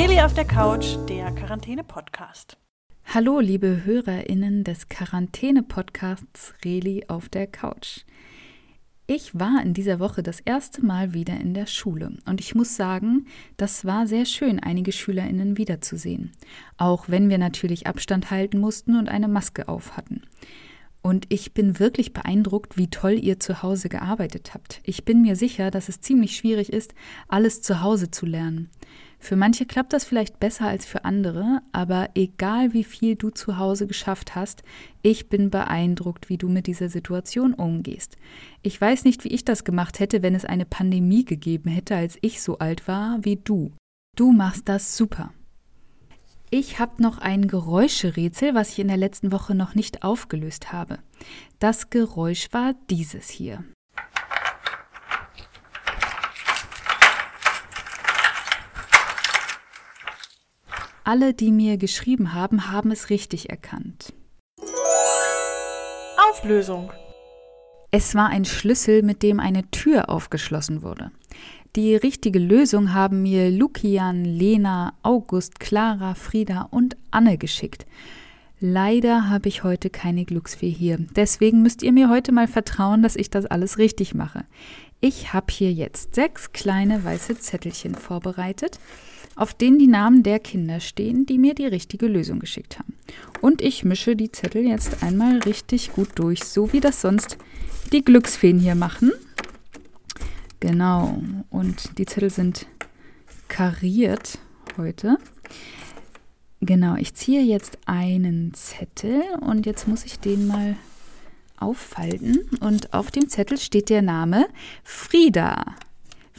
Reli auf der Couch, der Quarantäne-Podcast. Hallo, liebe HörerInnen des Quarantäne-Podcasts Reli auf der Couch. Ich war in dieser Woche das erste Mal wieder in der Schule und ich muss sagen, das war sehr schön, einige SchülerInnen wiederzusehen. Auch wenn wir natürlich Abstand halten mussten und eine Maske auf hatten. Und ich bin wirklich beeindruckt, wie toll ihr zu Hause gearbeitet habt. Ich bin mir sicher, dass es ziemlich schwierig ist, alles zu Hause zu lernen. Für manche klappt das vielleicht besser als für andere, aber egal wie viel du zu Hause geschafft hast, ich bin beeindruckt, wie du mit dieser Situation umgehst. Ich weiß nicht, wie ich das gemacht hätte, wenn es eine Pandemie gegeben hätte, als ich so alt war wie du. Du machst das super. Ich habe noch ein Geräuscherätsel, was ich in der letzten Woche noch nicht aufgelöst habe. Das Geräusch war dieses hier. Alle, die mir geschrieben haben, haben es richtig erkannt. Auflösung. Es war ein Schlüssel, mit dem eine Tür aufgeschlossen wurde. Die richtige Lösung haben mir Lukian, Lena, August, Clara, Frieda und Anne geschickt. Leider habe ich heute keine Glücksfee hier. Deswegen müsst ihr mir heute mal vertrauen, dass ich das alles richtig mache. Ich habe hier jetzt sechs kleine weiße Zettelchen vorbereitet auf denen die Namen der Kinder stehen, die mir die richtige Lösung geschickt haben. Und ich mische die Zettel jetzt einmal richtig gut durch, so wie das sonst die Glücksfeen hier machen. Genau, und die Zettel sind kariert heute. Genau, ich ziehe jetzt einen Zettel und jetzt muss ich den mal auffalten. Und auf dem Zettel steht der Name Frieda.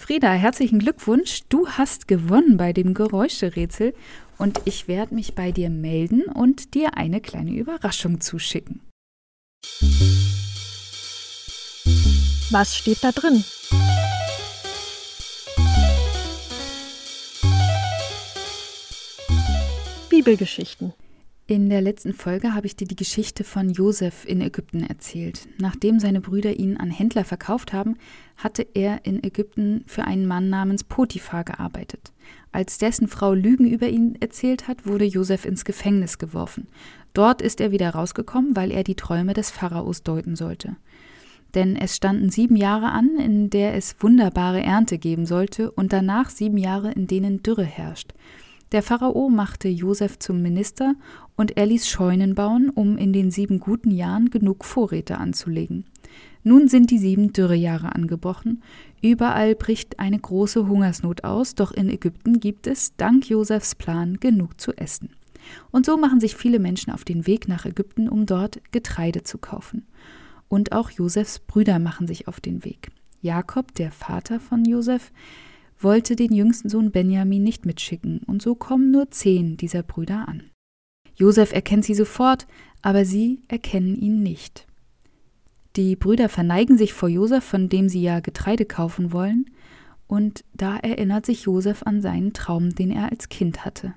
Frieda, herzlichen Glückwunsch. Du hast gewonnen bei dem Geräuscherätsel und ich werde mich bei dir melden und dir eine kleine Überraschung zuschicken. Was steht da drin? Bibelgeschichten. In der letzten Folge habe ich dir die Geschichte von Josef in Ägypten erzählt. Nachdem seine Brüder ihn an Händler verkauft haben, hatte er in Ägypten für einen Mann namens Potiphar gearbeitet. Als dessen Frau Lügen über ihn erzählt hat, wurde Josef ins Gefängnis geworfen. Dort ist er wieder rausgekommen, weil er die Träume des Pharaos deuten sollte. Denn es standen sieben Jahre an, in der es wunderbare Ernte geben sollte, und danach sieben Jahre, in denen Dürre herrscht. Der Pharao machte Josef zum Minister und er ließ Scheunen bauen, um in den sieben guten Jahren genug Vorräte anzulegen. Nun sind die sieben Dürrejahre angebrochen. Überall bricht eine große Hungersnot aus, doch in Ägypten gibt es, dank Josefs Plan, genug zu essen. Und so machen sich viele Menschen auf den Weg nach Ägypten, um dort Getreide zu kaufen. Und auch Josefs Brüder machen sich auf den Weg. Jakob, der Vater von Josef, wollte den jüngsten Sohn Benjamin nicht mitschicken, und so kommen nur zehn dieser Brüder an. Josef erkennt sie sofort, aber sie erkennen ihn nicht. Die Brüder verneigen sich vor Josef, von dem sie ja Getreide kaufen wollen, und da erinnert sich Josef an seinen Traum, den er als Kind hatte.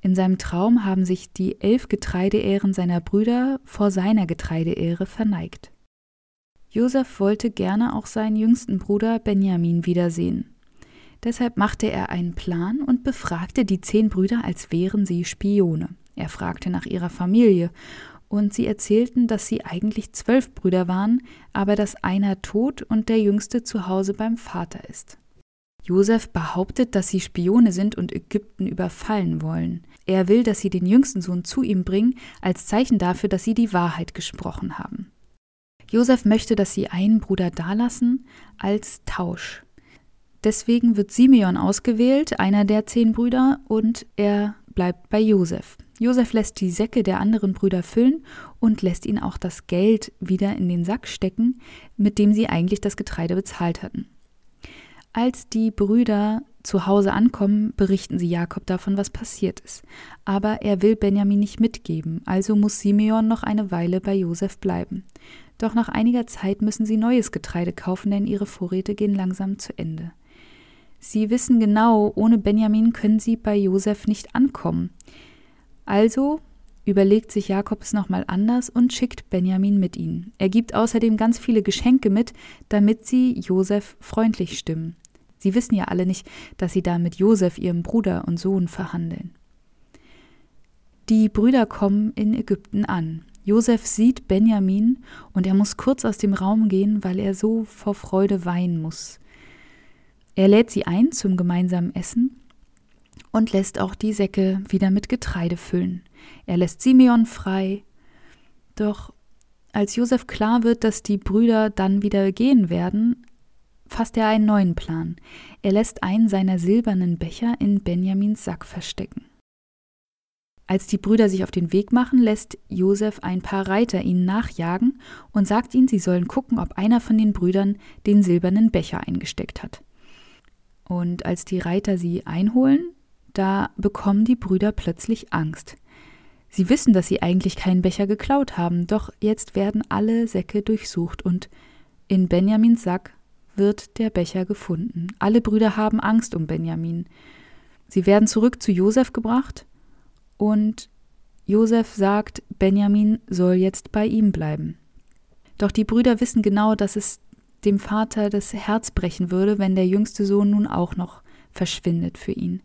In seinem Traum haben sich die elf Getreideähren seiner Brüder vor seiner Getreideähre verneigt. Josef wollte gerne auch seinen jüngsten Bruder Benjamin wiedersehen. Deshalb machte er einen Plan und befragte die zehn Brüder, als wären sie Spione. Er fragte nach ihrer Familie, und sie erzählten, dass sie eigentlich zwölf Brüder waren, aber dass einer tot und der jüngste zu Hause beim Vater ist. Josef behauptet, dass sie Spione sind und Ägypten überfallen wollen. Er will, dass sie den jüngsten Sohn zu ihm bringen, als Zeichen dafür, dass sie die Wahrheit gesprochen haben. Josef möchte, dass sie einen Bruder dalassen als Tausch. Deswegen wird Simeon ausgewählt, einer der zehn Brüder, und er bleibt bei Josef. Josef lässt die Säcke der anderen Brüder füllen und lässt ihnen auch das Geld wieder in den Sack stecken, mit dem sie eigentlich das Getreide bezahlt hatten. Als die Brüder zu Hause ankommen, berichten sie Jakob davon, was passiert ist. Aber er will Benjamin nicht mitgeben, also muss Simeon noch eine Weile bei Josef bleiben. Doch nach einiger Zeit müssen sie neues Getreide kaufen, denn ihre Vorräte gehen langsam zu Ende. Sie wissen genau, ohne Benjamin können sie bei Josef nicht ankommen. Also überlegt sich Jakob es nochmal anders und schickt Benjamin mit ihnen. Er gibt außerdem ganz viele Geschenke mit, damit sie Josef freundlich stimmen. Sie wissen ja alle nicht, dass sie da mit Josef, ihrem Bruder und Sohn, verhandeln. Die Brüder kommen in Ägypten an. Josef sieht Benjamin und er muss kurz aus dem Raum gehen, weil er so vor Freude weinen muss. Er lädt sie ein zum gemeinsamen Essen und lässt auch die Säcke wieder mit Getreide füllen. Er lässt Simeon frei. Doch als Josef klar wird, dass die Brüder dann wieder gehen werden, fasst er einen neuen Plan. Er lässt einen seiner silbernen Becher in Benjamins Sack verstecken. Als die Brüder sich auf den Weg machen, lässt Josef ein paar Reiter ihnen nachjagen und sagt ihnen, sie sollen gucken, ob einer von den Brüdern den silbernen Becher eingesteckt hat. Und als die Reiter sie einholen, da bekommen die Brüder plötzlich Angst. Sie wissen, dass sie eigentlich keinen Becher geklaut haben, doch jetzt werden alle Säcke durchsucht und in Benjamins Sack wird der Becher gefunden. Alle Brüder haben Angst um Benjamin. Sie werden zurück zu Josef gebracht und Josef sagt, Benjamin soll jetzt bei ihm bleiben. Doch die Brüder wissen genau, dass es dem Vater das Herz brechen würde, wenn der jüngste Sohn nun auch noch verschwindet für ihn.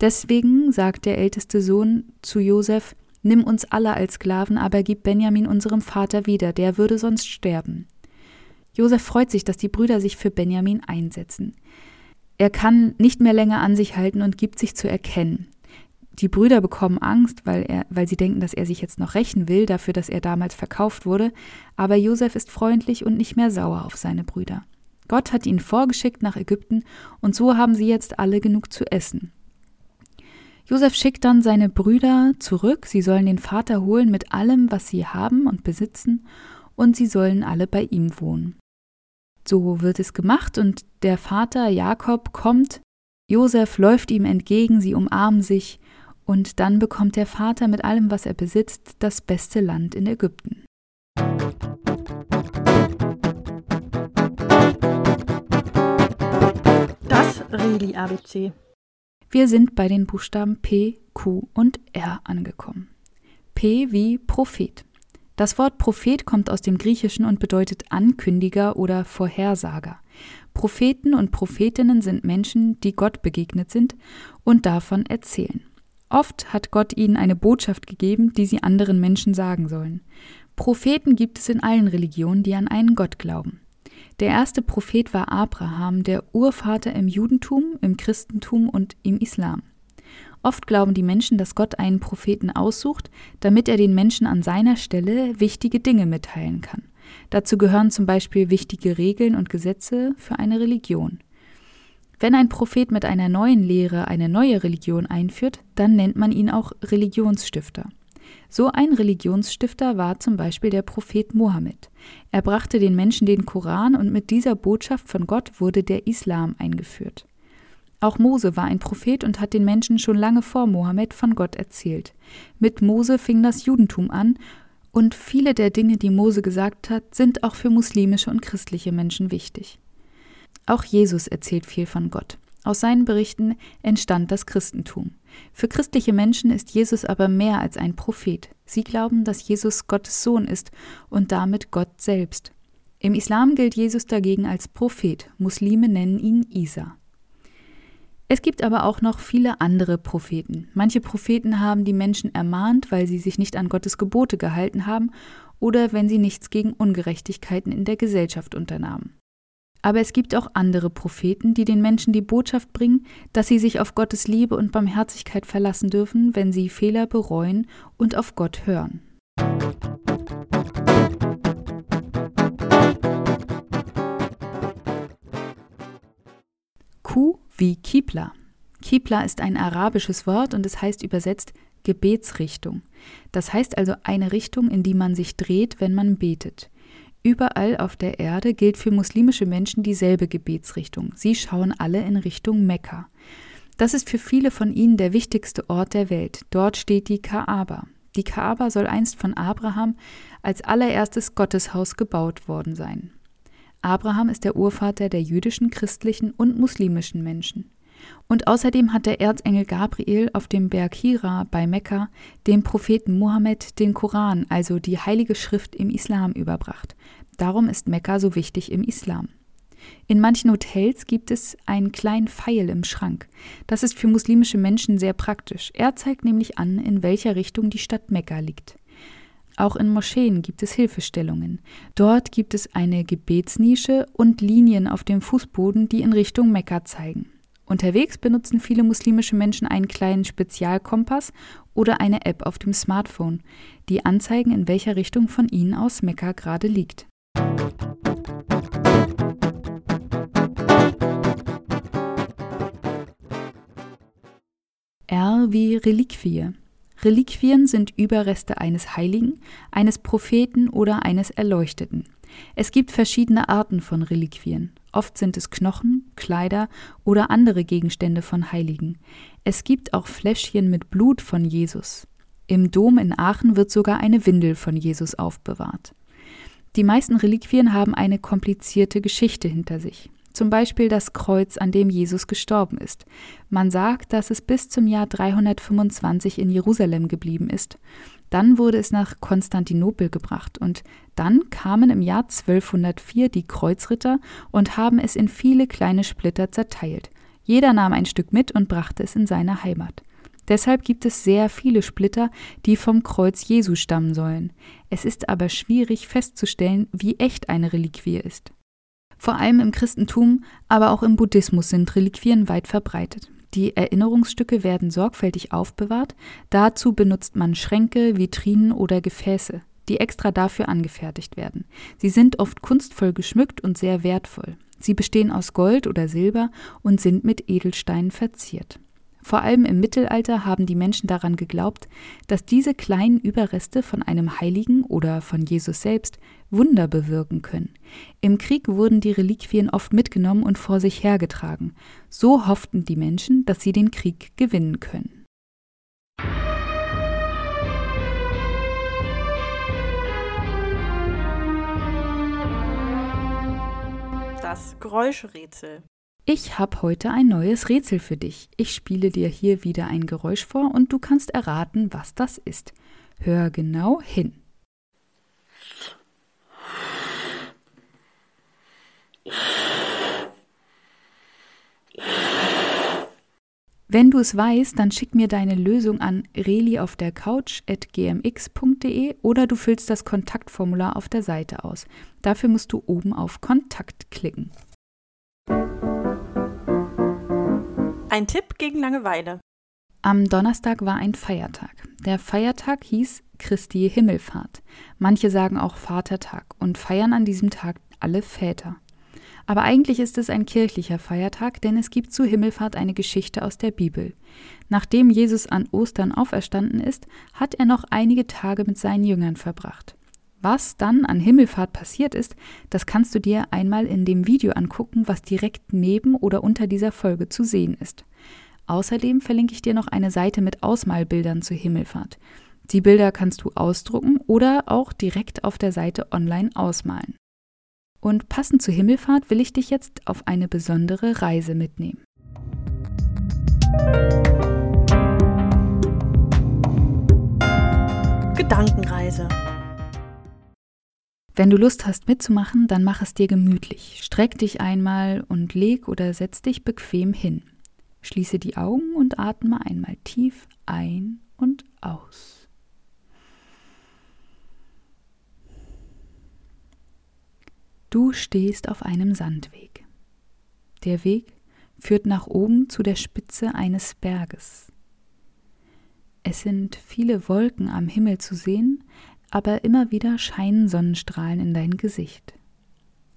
Deswegen sagt der älteste Sohn zu Josef, Nimm uns alle als Sklaven, aber gib Benjamin unserem Vater wieder, der würde sonst sterben. Josef freut sich, dass die Brüder sich für Benjamin einsetzen. Er kann nicht mehr länger an sich halten und gibt sich zu erkennen die Brüder bekommen Angst, weil, er, weil sie denken, dass er sich jetzt noch rächen will dafür, dass er damals verkauft wurde, aber Josef ist freundlich und nicht mehr sauer auf seine Brüder. Gott hat ihn vorgeschickt nach Ägypten und so haben sie jetzt alle genug zu essen. Josef schickt dann seine Brüder zurück, sie sollen den Vater holen mit allem, was sie haben und besitzen, und sie sollen alle bei ihm wohnen. So wird es gemacht und der Vater Jakob kommt, Josef läuft ihm entgegen, sie umarmen sich, und dann bekommt der Vater mit allem, was er besitzt, das beste Land in Ägypten. Das Reli ABC. Wir sind bei den Buchstaben P, Q und R angekommen. P wie Prophet. Das Wort Prophet kommt aus dem Griechischen und bedeutet Ankündiger oder Vorhersager. Propheten und Prophetinnen sind Menschen, die Gott begegnet sind und davon erzählen. Oft hat Gott ihnen eine Botschaft gegeben, die sie anderen Menschen sagen sollen. Propheten gibt es in allen Religionen, die an einen Gott glauben. Der erste Prophet war Abraham, der Urvater im Judentum, im Christentum und im Islam. Oft glauben die Menschen, dass Gott einen Propheten aussucht, damit er den Menschen an seiner Stelle wichtige Dinge mitteilen kann. Dazu gehören zum Beispiel wichtige Regeln und Gesetze für eine Religion. Wenn ein Prophet mit einer neuen Lehre eine neue Religion einführt, dann nennt man ihn auch Religionsstifter. So ein Religionsstifter war zum Beispiel der Prophet Mohammed. Er brachte den Menschen den Koran und mit dieser Botschaft von Gott wurde der Islam eingeführt. Auch Mose war ein Prophet und hat den Menschen schon lange vor Mohammed von Gott erzählt. Mit Mose fing das Judentum an und viele der Dinge, die Mose gesagt hat, sind auch für muslimische und christliche Menschen wichtig. Auch Jesus erzählt viel von Gott. Aus seinen Berichten entstand das Christentum. Für christliche Menschen ist Jesus aber mehr als ein Prophet. Sie glauben, dass Jesus Gottes Sohn ist und damit Gott selbst. Im Islam gilt Jesus dagegen als Prophet. Muslime nennen ihn Isa. Es gibt aber auch noch viele andere Propheten. Manche Propheten haben die Menschen ermahnt, weil sie sich nicht an Gottes Gebote gehalten haben oder wenn sie nichts gegen Ungerechtigkeiten in der Gesellschaft unternahmen. Aber es gibt auch andere Propheten, die den Menschen die Botschaft bringen, dass sie sich auf Gottes Liebe und Barmherzigkeit verlassen dürfen, wenn sie Fehler bereuen und auf Gott hören. Q wie Kibla. Kibla ist ein arabisches Wort und es heißt übersetzt Gebetsrichtung. Das heißt also eine Richtung, in die man sich dreht, wenn man betet. Überall auf der Erde gilt für muslimische Menschen dieselbe Gebetsrichtung. Sie schauen alle in Richtung Mekka. Das ist für viele von ihnen der wichtigste Ort der Welt. Dort steht die Kaaba. Die Kaaba soll einst von Abraham als allererstes Gotteshaus gebaut worden sein. Abraham ist der Urvater der jüdischen, christlichen und muslimischen Menschen. Und außerdem hat der Erzengel Gabriel auf dem Berg Hira bei Mekka dem Propheten Mohammed den Koran, also die heilige Schrift im Islam, überbracht. Darum ist Mekka so wichtig im Islam. In manchen Hotels gibt es einen kleinen Pfeil im Schrank. Das ist für muslimische Menschen sehr praktisch. Er zeigt nämlich an, in welcher Richtung die Stadt Mekka liegt. Auch in Moscheen gibt es Hilfestellungen. Dort gibt es eine Gebetsnische und Linien auf dem Fußboden, die in Richtung Mekka zeigen. Unterwegs benutzen viele muslimische Menschen einen kleinen Spezialkompass oder eine App auf dem Smartphone, die anzeigen, in welcher Richtung von ihnen aus Mekka gerade liegt. R wie Reliquie. Reliquien sind Überreste eines Heiligen, eines Propheten oder eines Erleuchteten. Es gibt verschiedene Arten von Reliquien. Oft sind es Knochen, Kleider oder andere Gegenstände von Heiligen. Es gibt auch Fläschchen mit Blut von Jesus. Im Dom in Aachen wird sogar eine Windel von Jesus aufbewahrt. Die meisten Reliquien haben eine komplizierte Geschichte hinter sich. Zum Beispiel das Kreuz, an dem Jesus gestorben ist. Man sagt, dass es bis zum Jahr 325 in Jerusalem geblieben ist. Dann wurde es nach Konstantinopel gebracht und dann kamen im Jahr 1204 die Kreuzritter und haben es in viele kleine Splitter zerteilt. Jeder nahm ein Stück mit und brachte es in seine Heimat. Deshalb gibt es sehr viele Splitter, die vom Kreuz Jesu stammen sollen. Es ist aber schwierig festzustellen, wie echt eine Reliquie ist. Vor allem im Christentum, aber auch im Buddhismus sind Reliquien weit verbreitet. Die Erinnerungsstücke werden sorgfältig aufbewahrt. Dazu benutzt man Schränke, Vitrinen oder Gefäße, die extra dafür angefertigt werden. Sie sind oft kunstvoll geschmückt und sehr wertvoll. Sie bestehen aus Gold oder Silber und sind mit Edelsteinen verziert. Vor allem im Mittelalter haben die Menschen daran geglaubt, dass diese kleinen Überreste von einem Heiligen oder von Jesus selbst Wunder bewirken können. Im Krieg wurden die Reliquien oft mitgenommen und vor sich hergetragen. So hofften die Menschen, dass sie den Krieg gewinnen können. Das Geräuschrätsel. Ich habe heute ein neues Rätsel für dich. Ich spiele dir hier wieder ein Geräusch vor und du kannst erraten, was das ist. Hör genau hin. Wenn du es weißt, dann schick mir deine Lösung an reli auf der couch@gmx.de oder du füllst das Kontaktformular auf der Seite aus. Dafür musst du oben auf Kontakt klicken. Ein Tipp gegen Langeweile. Am Donnerstag war ein Feiertag. Der Feiertag hieß Christi Himmelfahrt. Manche sagen auch Vatertag und feiern an diesem Tag alle Väter. Aber eigentlich ist es ein kirchlicher Feiertag, denn es gibt zu Himmelfahrt eine Geschichte aus der Bibel. Nachdem Jesus an Ostern auferstanden ist, hat er noch einige Tage mit seinen Jüngern verbracht. Was dann an Himmelfahrt passiert ist, das kannst du dir einmal in dem Video angucken, was direkt neben oder unter dieser Folge zu sehen ist. Außerdem verlinke ich dir noch eine Seite mit Ausmalbildern zur Himmelfahrt. Die Bilder kannst du ausdrucken oder auch direkt auf der Seite online ausmalen. Und passend zur Himmelfahrt will ich dich jetzt auf eine besondere Reise mitnehmen. Gedankenreise. Wenn du Lust hast mitzumachen, dann mach es dir gemütlich. Streck dich einmal und leg oder setz dich bequem hin. Schließe die Augen und atme einmal tief ein und aus. Du stehst auf einem Sandweg. Der Weg führt nach oben zu der Spitze eines Berges. Es sind viele Wolken am Himmel zu sehen, aber immer wieder scheinen Sonnenstrahlen in dein Gesicht.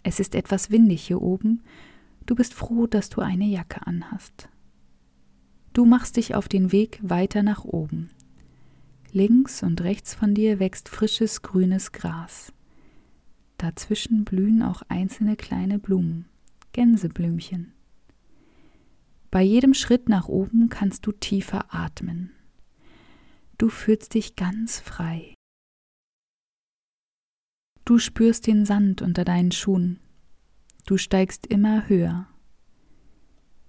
Es ist etwas windig hier oben, du bist froh, dass du eine Jacke anhast. Du machst dich auf den Weg weiter nach oben. Links und rechts von dir wächst frisches grünes Gras. Dazwischen blühen auch einzelne kleine Blumen, Gänseblümchen. Bei jedem Schritt nach oben kannst du tiefer atmen. Du fühlst dich ganz frei. Du spürst den Sand unter deinen Schuhen. Du steigst immer höher.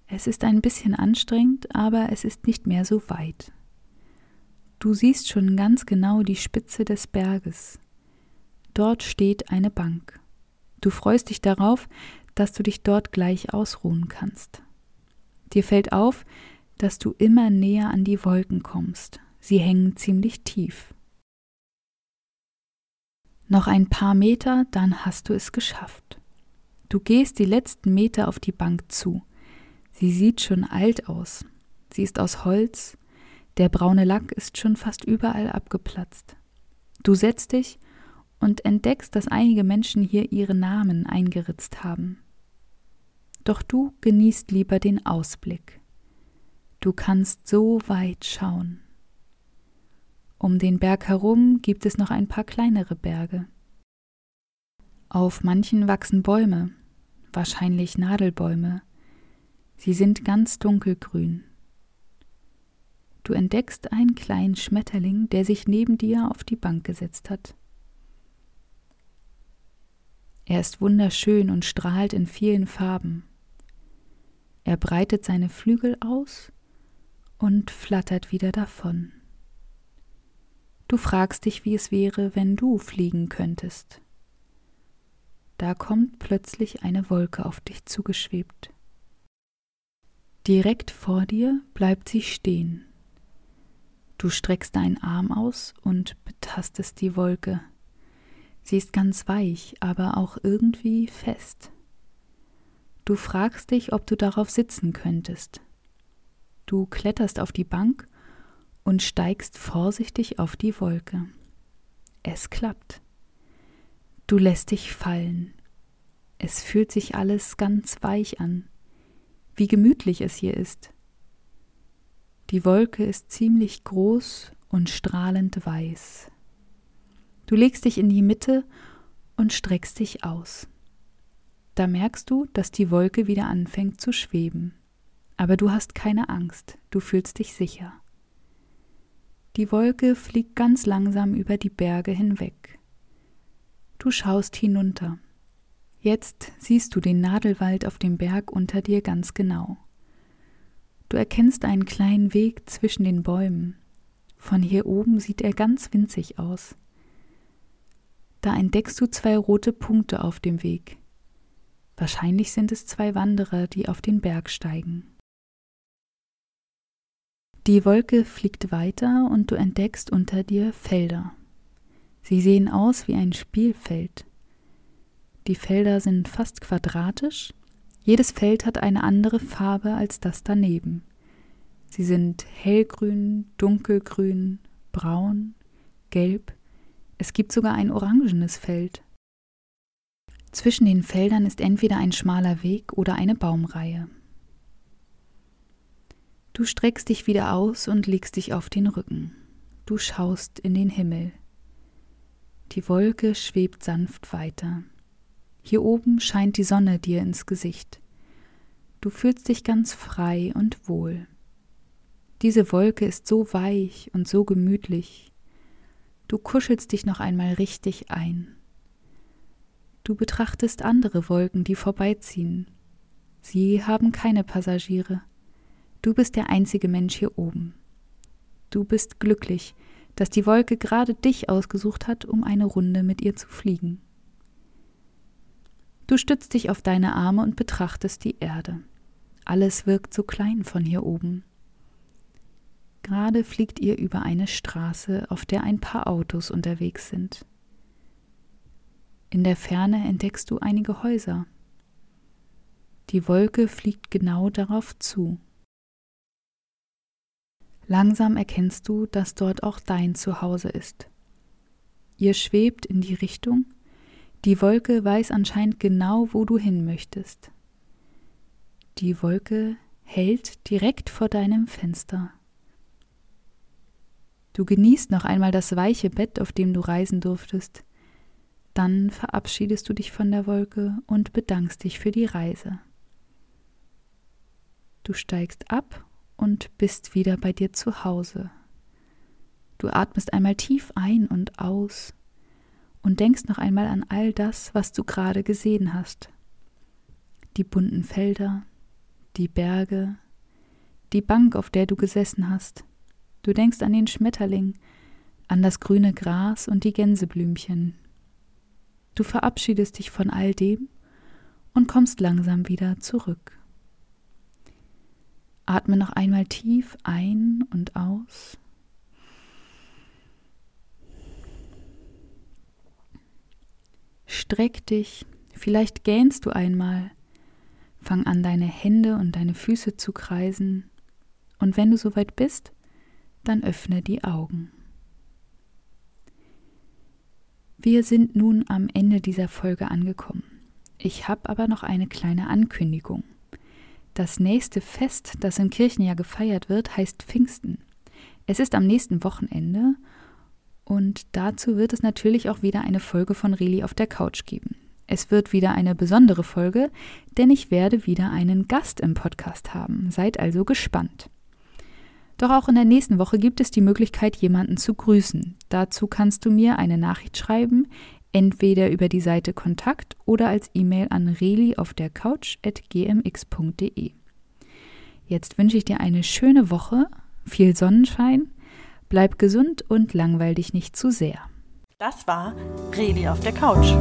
Es ist ein bisschen anstrengend, aber es ist nicht mehr so weit. Du siehst schon ganz genau die Spitze des Berges. Dort steht eine Bank. Du freust dich darauf, dass du dich dort gleich ausruhen kannst. Dir fällt auf, dass du immer näher an die Wolken kommst. Sie hängen ziemlich tief. Noch ein paar Meter, dann hast du es geschafft. Du gehst die letzten Meter auf die Bank zu. Sie sieht schon alt aus. Sie ist aus Holz, der braune Lack ist schon fast überall abgeplatzt. Du setzt dich und entdeckst, dass einige Menschen hier ihre Namen eingeritzt haben. Doch du genießt lieber den Ausblick. Du kannst so weit schauen. Um den Berg herum gibt es noch ein paar kleinere Berge. Auf manchen wachsen Bäume, wahrscheinlich Nadelbäume. Sie sind ganz dunkelgrün. Du entdeckst einen kleinen Schmetterling, der sich neben dir auf die Bank gesetzt hat. Er ist wunderschön und strahlt in vielen Farben. Er breitet seine Flügel aus und flattert wieder davon. Du fragst dich, wie es wäre, wenn du fliegen könntest. Da kommt plötzlich eine Wolke auf dich zugeschwebt. Direkt vor dir bleibt sie stehen. Du streckst deinen Arm aus und betastest die Wolke. Sie ist ganz weich, aber auch irgendwie fest. Du fragst dich, ob du darauf sitzen könntest. Du kletterst auf die Bank und steigst vorsichtig auf die Wolke. Es klappt. Du lässt dich fallen. Es fühlt sich alles ganz weich an. Wie gemütlich es hier ist. Die Wolke ist ziemlich groß und strahlend weiß. Du legst dich in die Mitte und streckst dich aus. Da merkst du, dass die Wolke wieder anfängt zu schweben. Aber du hast keine Angst, du fühlst dich sicher. Die Wolke fliegt ganz langsam über die Berge hinweg. Du schaust hinunter. Jetzt siehst du den Nadelwald auf dem Berg unter dir ganz genau. Du erkennst einen kleinen Weg zwischen den Bäumen. Von hier oben sieht er ganz winzig aus. Da entdeckst du zwei rote Punkte auf dem Weg. Wahrscheinlich sind es zwei Wanderer, die auf den Berg steigen. Die Wolke fliegt weiter und du entdeckst unter dir Felder. Sie sehen aus wie ein Spielfeld. Die Felder sind fast quadratisch, jedes Feld hat eine andere Farbe als das daneben. Sie sind hellgrün, dunkelgrün, braun, gelb, es gibt sogar ein orangenes Feld. Zwischen den Feldern ist entweder ein schmaler Weg oder eine Baumreihe. Du streckst dich wieder aus und legst dich auf den Rücken. Du schaust in den Himmel. Die Wolke schwebt sanft weiter. Hier oben scheint die Sonne dir ins Gesicht. Du fühlst dich ganz frei und wohl. Diese Wolke ist so weich und so gemütlich. Du kuschelst dich noch einmal richtig ein. Du betrachtest andere Wolken, die vorbeiziehen. Sie haben keine Passagiere. Du bist der einzige Mensch hier oben. Du bist glücklich, dass die Wolke gerade dich ausgesucht hat, um eine Runde mit ihr zu fliegen. Du stützt dich auf deine Arme und betrachtest die Erde. Alles wirkt so klein von hier oben. Gerade fliegt ihr über eine Straße, auf der ein paar Autos unterwegs sind. In der Ferne entdeckst du einige Häuser. Die Wolke fliegt genau darauf zu. Langsam erkennst du, dass dort auch dein Zuhause ist. Ihr schwebt in die Richtung, die Wolke weiß anscheinend genau, wo du hin möchtest. Die Wolke hält direkt vor deinem Fenster. Du genießt noch einmal das weiche Bett, auf dem du reisen durftest. Dann verabschiedest du dich von der Wolke und bedankst dich für die Reise. Du steigst ab und bist wieder bei dir zu Hause. Du atmest einmal tief ein und aus und denkst noch einmal an all das, was du gerade gesehen hast. Die bunten Felder, die Berge, die Bank, auf der du gesessen hast. Du denkst an den Schmetterling, an das grüne Gras und die Gänseblümchen. Du verabschiedest dich von all dem und kommst langsam wieder zurück. Atme noch einmal tief ein und aus. Streck dich, vielleicht gähnst du einmal. Fang an, deine Hände und deine Füße zu kreisen. Und wenn du soweit bist, dann öffne die Augen. Wir sind nun am Ende dieser Folge angekommen. Ich habe aber noch eine kleine Ankündigung. Das nächste Fest, das im Kirchenjahr gefeiert wird, heißt Pfingsten. Es ist am nächsten Wochenende und dazu wird es natürlich auch wieder eine Folge von Reli auf der Couch geben. Es wird wieder eine besondere Folge, denn ich werde wieder einen Gast im Podcast haben. Seid also gespannt. Doch auch in der nächsten Woche gibt es die Möglichkeit, jemanden zu grüßen. Dazu kannst du mir eine Nachricht schreiben, entweder über die Seite Kontakt oder als E-Mail an reli auf der Couch at gmx.de. Jetzt wünsche ich dir eine schöne Woche, viel Sonnenschein, bleib gesund und langweil dich nicht zu sehr. Das war Reli auf der Couch.